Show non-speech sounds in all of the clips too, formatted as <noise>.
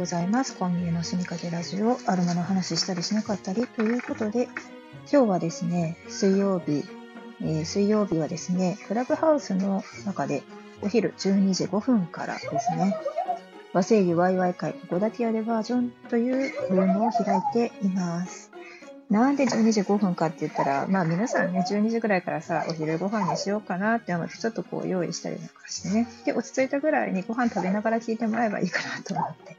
ございます。今月の住みかけラジオ、アロマの話したりしなかったりということで、今日はですね、水曜日、えー、水曜日はですね、クラブハウスの中でお昼12時5分からですね、和製油ワイワイ会ゴダティアレバージョンというルームを開いています。なんで12時5分かって言ったら、まあ皆さんね、12時ぐらいからさ、お昼ご飯にしようかなって思って、ちょっとこう用意したりなんかしてね。で、落ち着いたぐらいにご飯食べながら聞いてもらえばいいかなと思って。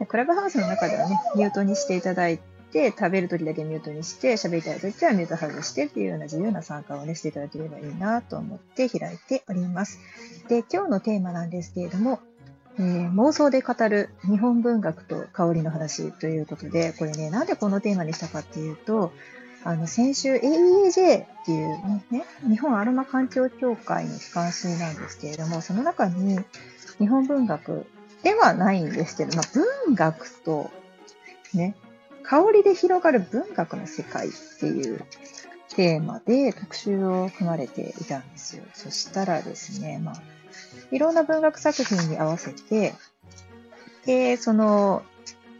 でクラブハウスの中ではね、ミュートにしていただいて、食べる時だけミュートにして、喋りたい時はミュート外してっていうような自由な参加をね、していただければいいなと思って開いております。で、今日のテーマなんですけれども、えー、妄想で語る日本文学と香りの話ということで、これね、なんでこのテーマにしたかっていうと、あの、先週 AEAJ っていうね、日本アロマ環境協会の機関誌なんですけれども、その中に日本文学ではないんですけど、まあ、文学とね、香りで広がる文学の世界っていうテーマで特集を組まれていたんですよ。そしたらですね、まあ、いろんな文学作品に合わせて、で、その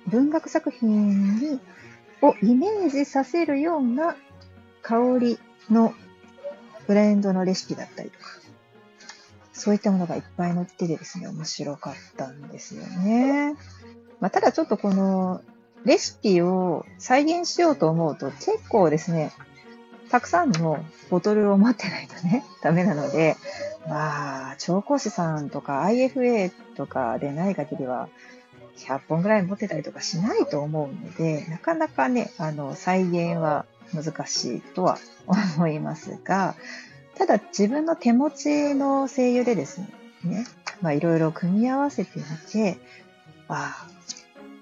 文学作品にをイメージさせるような香りのブレンドのレシピだったりとか、そういったものがいっぱい載っててですね、面白かったんですよね。まあ、ただちょっとこのレシピを再現しようと思うと結構ですね、たくさんのボトルを持ってないとね、ダメなので、まあ、調香師さんとか IFA とかでない限りは、100本ぐらい持ってたりとかしないと思うので、なかなかね、あの、再現は難しいとは思いますが、ただ自分の手持ちの精油でですね、まあいろいろ組み合わせてみて、ああ、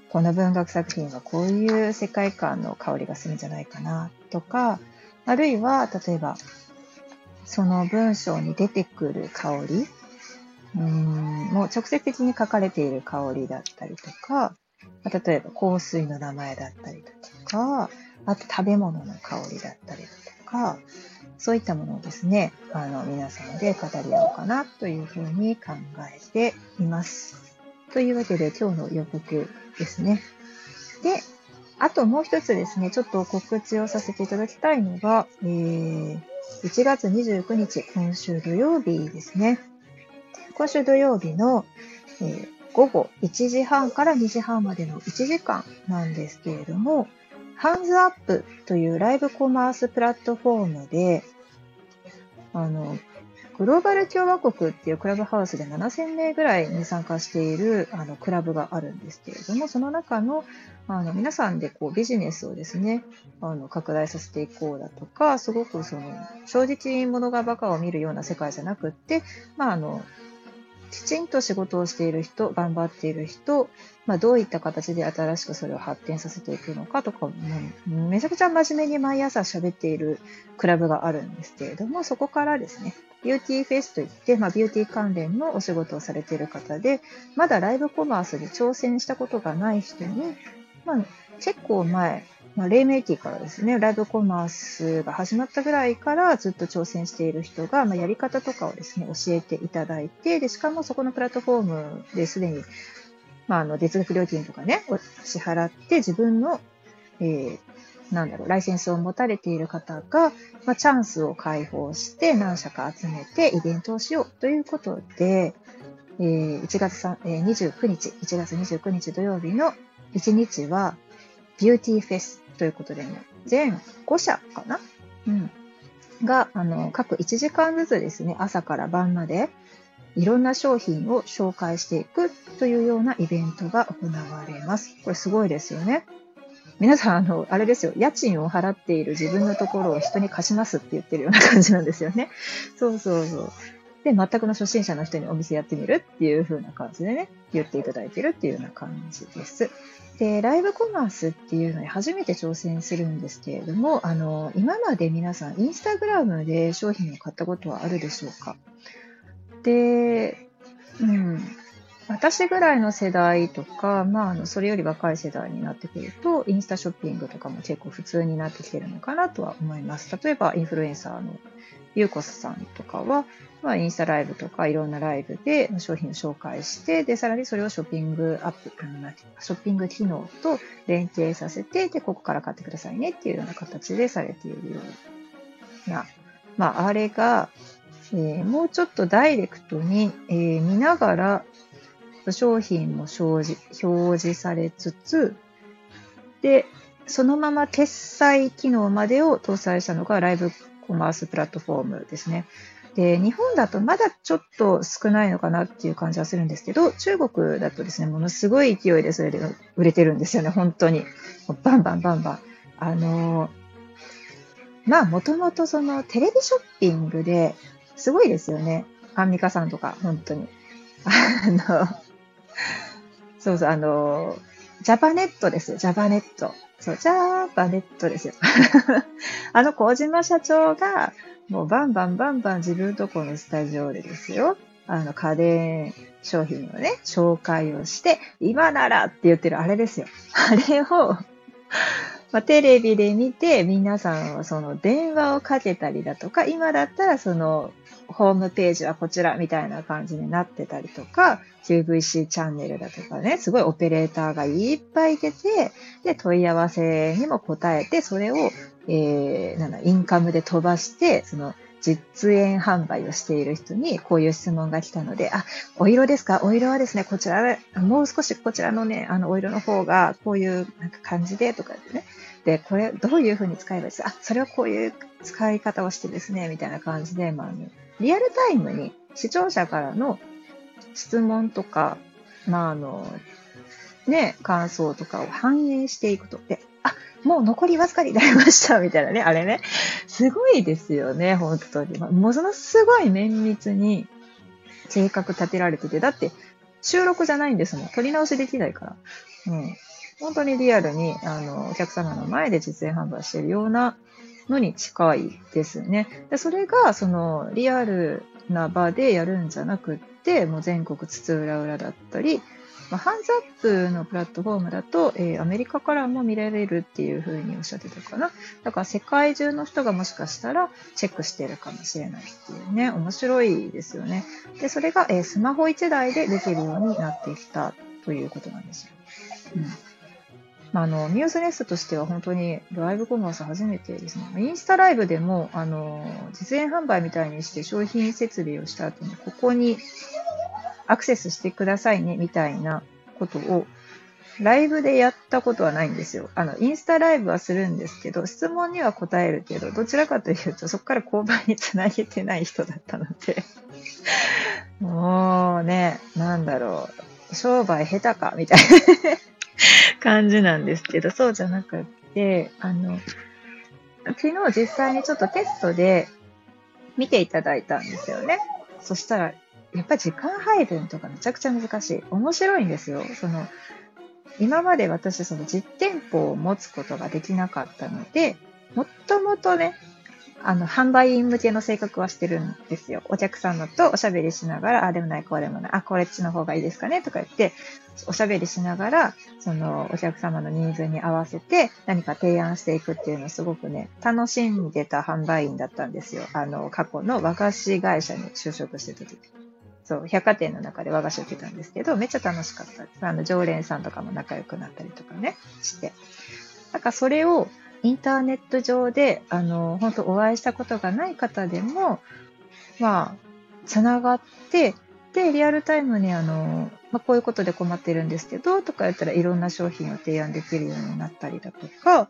この文学作品はこういう世界観の香りがするんじゃないかなとか、あるいは、例えば、その文章に出てくる香り、うん、もう直接的に書かれている香りだったりとか、例えば香水の名前だったりとか、あと食べ物の香りだったりとか、そういったものをですね、あの、皆さんで語り合おうかなというふうに考えています。というわけで今日の予告ですね。で、あともう一つですね、ちょっと告知をさせていただきたいのが、えー、1月29日、今週土曜日ですね。今週土曜日の、えー、午後1時半から2時半までの1時間なんですけれども、ハンズアップというライブコマースプラットフォームで、あの、グローバル共和国っていうクラブハウスで7000名ぐらいに参加しているあのクラブがあるんですけれども、その中のあの皆さんでこうビジネスをですね、あの拡大させていこうだとか、すごくその正直者がバカを見るような世界じゃなくって、まああの、きちんと仕事をしている人、頑張っている人、まあ、どういった形で新しくそれを発展させていくのかとか、めちゃくちゃ真面目に毎朝喋っているクラブがあるんですけれども、そこからですね、ビューティーフェイスといって、まあ、ビューティー関連のお仕事をされている方で、まだライブコマースに挑戦したことがない人に、まあ、結構前、まあ、黎明期からですね、ライブコマースが始まったぐらいからずっと挑戦している人が、まあ、やり方とかをですね、教えていただいて、で、しかもそこのプラットフォームですでに、まあ、あの、月額料金とかね、支払って自分の、えー、なんだろう、ライセンスを持たれている方が、まあ、チャンスを開放して何社か集めてイベントをしようということで、えー、1月3、えー、29日、1月29日土曜日の1日は、ビューティーフェスということでね、全5社かな？うん。が、あの、各1時間ずつですね、朝から晩まで、いろんな商品を紹介していくというようなイベントが行われます。これすごいですよね。皆さん、あの、あれですよ、家賃を払っている自分のところを人に貸しますって言ってるような感じなんですよね。そうそうそう。で、全くの初心者の人にお店やってみるっていう風な感じでね、言っていただいてるっていうような感じです。で、ライブコマースっていうのに初めて挑戦するんですけれども、あの、今まで皆さん、インスタグラムで商品を買ったことはあるでしょうか？で、うん。私ぐらいの世代とか、まあ、あの、それより若い世代になってくると、インスタショッピングとかも結構普通になってきてるのかなとは思います。例えば、インフルエンサーのゆうこさんとかは、まあ、インスタライブとかいろんなライブで商品を紹介して、で、さらにそれをショッピングアップ、ショッピング機能と連携させて、で、ここから買ってくださいねっていうような形でされているような、まあ、あれが、えー、もうちょっとダイレクトに、えー、見ながら商品も表示表示されつつ、で、そのまま決済機能までを搭載したのがライブコマースプラットフォームですね。で、日本だとまだちょっと少ないのかなっていう感じはするんですけど、中国だとですね、ものすごい勢いでそれで売れてるんですよね、本当に。バンバンバンバン。あのまあ、もともとそのテレビショッピングですごいですよね。アンミカさんとか、本当に。あの、<laughs> そうそう、あの、ジャパネットです、ジャパネット。そう、ジャパネットですよ。<laughs> あの、小島社長が、もうバンバンバンバン自分とこのスタジオでですよ。あの、家電商品のね、紹介をして、今ならって言ってるあれですよ。あれを、<laughs> まあ、テレビで見て、皆さんはその電話をかけたりだとか、今だったらそのホームページはこちらみたいな感じになってたりとか、QVC チャンネルだとかね、すごいオペレーターがいっぱい出て、で、問い合わせにも答えて、それを、えー、なんだ、インカムで飛ばして、その、実演販売をしている人にこういう質問が来たので、あ、お色ですか？お色はですね、こちら、もう少しこちらのね、あの、お色の方がこういうなんか感じでとかってね。で、これどういう風に使えばいいですか？あ、それはこういう使い方をしてですね、みたいな感じで、まあ、ね、リアルタイムに視聴者からの質問とか、まあ、あの、ね、感想とかを反映していくと。で、あ、もう残りわずかになりました、みたいなね、あれね。すごいですよね、本当に。ものすごい綿密に計画立てられてて、だって収録じゃないんですもん。撮り直しできないから。うん。本当にリアルに、あの、お客様の前で実演販売してるようなのに近いですね。でそれが、その、リアルな場でやるんじゃなくって、もう全国津々浦々だったり、まあ、ハンズアップのプラットフォームだと、えー、アメリカからも見られるっていうふうにおっしゃってたかな。だから世界中の人がもしかしたらチェックしてるかもしれないっていうね、面白いですよね。で、それが、えー、スマホ1台でできるようになってきたということなんですよ。うんまあ、あの、ミューズネスとしては本当にライブコマース初めてですね。インスタライブでも、あの、実演販売みたいにして商品設備をした後に、ここにアクセスしてくださいね、みたいなことを、ライブでやったことはないんですよ。あの、インスタライブはするんですけど、質問には答えるけど、どちらかというと、そこから購買につなげてない人だったので <laughs> もうね、なんだろう、商売下手か、みたいな <laughs> 感じなんですけど、そうじゃなくって、あの、昨日実際にちょっとテストで見ていただいたんですよね。そしたら、やっぱり時間配分とかめちゃくちゃ難しい。面白いんですよ。その、今まで私その実店舗を持つことができなかったので、もともとね、あの、販売員向けの性格はしてるんですよ。お客様とおしゃべりしながら、あ、でもない、こうでもない、あ、これっちの方がいいですかねとか言って、おしゃべりしながら、その、お客様のニーズに合わせて何か提案していくっていうのをすごくね、楽しんでた販売員だったんですよ。あの、過去の和菓子会社に就職してた時。そう、百貨店の中で和菓子を受けたんですけど、めっちゃ楽しかったです。あの、常連さんとかも仲良くなったりとかね、して。なんかそれを、インターネット上で、あの、本当お会いしたことがない方でも、まあ、つながって、で、リアルタイムにあの、まあ、こういうことで困ってるんですけど、とか言ったらいろんな商品を提案できるようになったりだとか、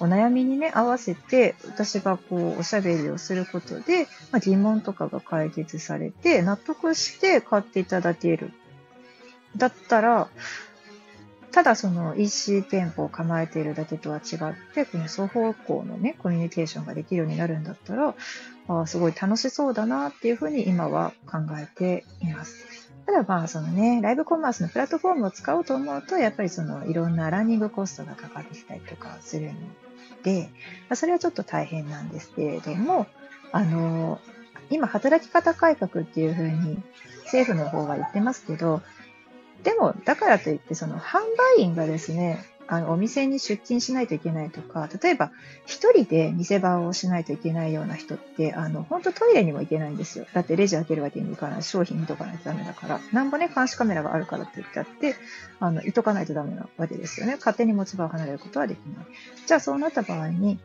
お悩みにね、合わせて、私がこう、おしゃべりをすることで、まあ、疑問とかが解決されて、納得して買っていただける。だったら、ただその EC 店舗を構えているだけとは違って、この双方向のね、コミュニケーションができるようになるんだったら、あすごい楽しそうだなっていうふうに今は考えています。ただまあそのね、ライブコマースのプラットフォームを使おうと思うと、やっぱりそのいろんなランニングコストがかかってきたりとかするので、まそれはちょっと大変なんですけれども、あの、今働き方改革っていうふうに政府の方が言ってますけど、でも、だからといって、その販売員がですね、あの、お店に出勤しないといけないとか、例えば、一人で店番をしないといけないような人って、あの、本当トイレにも行けないんですよ。だってレジ開けるわけにもいかない商品見とかないとダメだから。なんぼね、監視カメラがあるからって言ってあって、あの、いとかないとダメなわけですよね。勝手に持ち場を離れることはできない。じゃあ、そうなった場合に、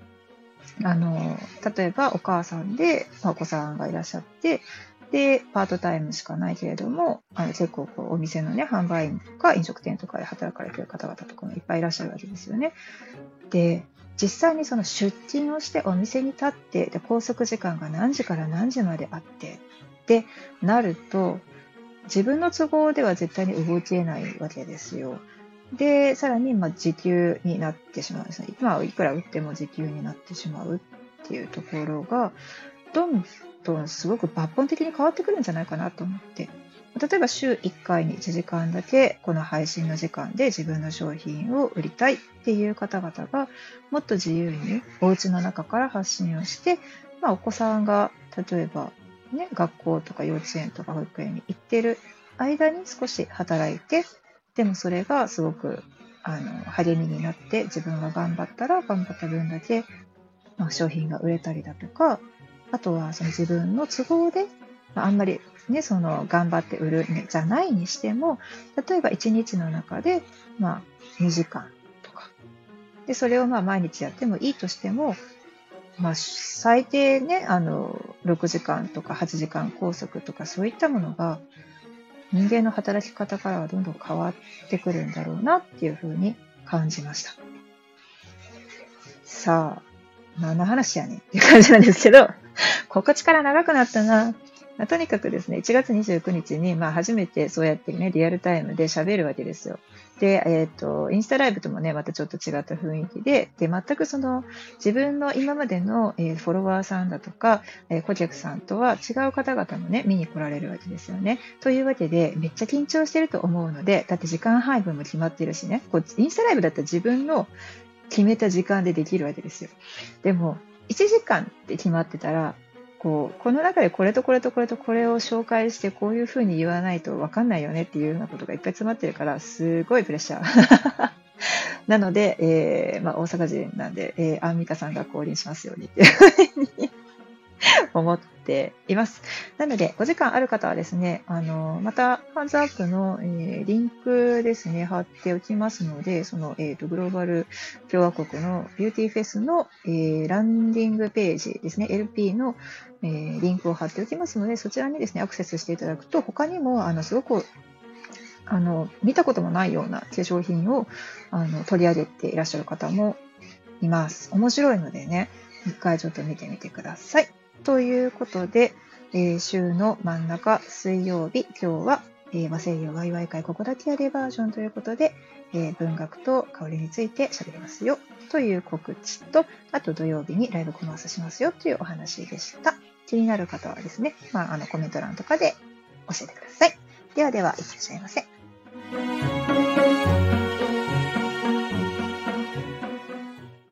あの、例えばお母さんで、お子さんがいらっしゃって、で、パートタイムしかないけれども、あの結構こうお店のね、販売員とか飲食店とかで働かれてる方々とかもいっぱいいらっしゃるわけですよね。で、実際にその出勤をしてお店に立って、で、拘束時間が何時から何時まであって、ってなると、自分の都合では絶対に動けないわけですよ。で、さらに、ま時給になってしまうんですね。今はいくら売っても時給になってしまうっていうところが、どんとすごく抜本的に変わってくるんじゃないかなと思って。例えば週1回に1時間だけこの配信の時間で自分の商品を売りたいっていう方々がもっと自由にお家の中から発信をして、まあ、お子さんが例えば、ね、学校とか幼稚園とか保育園に行ってる間に少し働いてでもそれがすごくあの励みになって自分が頑張ったら頑張った分だけ、まあ、商品が売れたりだとかあとはその自分の都合で、まあ、あんまりね、その頑張って売る、ね、じゃないにしても、例えば1日の中で、まあ、2時間とか。で、それをまあ毎日やってもいいとしても、まあ、最低ね、あの、6時間とか8時間拘束とかそういったものが、人間の働き方からはどんどん変わってくるんだろうなっていうふうに感じました。さあ、何の話やねんっていう感じなんですけど、<laughs> 告知から長くなったな。まあ、とにかくですね、1月29日に、まあ、初めてそうやってね、リアルタイムで喋るわけですよ。で、えっ、ー、と、インスタライブともね、またちょっと違った雰囲気で、で、全くその、自分の今までの、えー、フォロワーさんだとか、えー、顧客さんとは違う方々もね、見に来られるわけですよね。というわけで、めっちゃ緊張してると思うので、だって時間配分も決まってるしね、こうインスタライブだったら自分の決めた時間でできるわけですよ。でも、1時間って決まってたら、こう、この中でこれとこれとこれとこれを紹介してこういうふうに言わないと分かんないよねっていうようなことがいっぱい詰まってるから、すごいプレッシャー。<laughs> なので、えー、まあ、大阪人なんで、えー、アンミカさんが降臨しますようにっていうふうに思っています。なので、お時間ある方はですね、あの、また、ハンズアップの、えー、リンクですね、貼っておきますので、その、えっ、ー、と、グローバル共和国のビューティーフェスの、えー、ランディングページですね、LP の、えー、リンクを貼っておきますので、そちらにですね、アクセスしていただくと、他にも、あの、すごくあの、見たこともないような化粧品をあの取り上げていらっしゃる方もいます。面白いのでね、一回ちょっと見てみてください。ということで、えー、週の真ん中水曜日、今日は、えー、和製油ワイワイ会ここだけやれバージョンということで、えー、文学と香りについて喋りますよという告知と、あと土曜日にライブコマースしますよというお話でした。気になる方はですね、まあ、あのコメント欄とかで教えてください。ではでは、いってらっしゃいませ。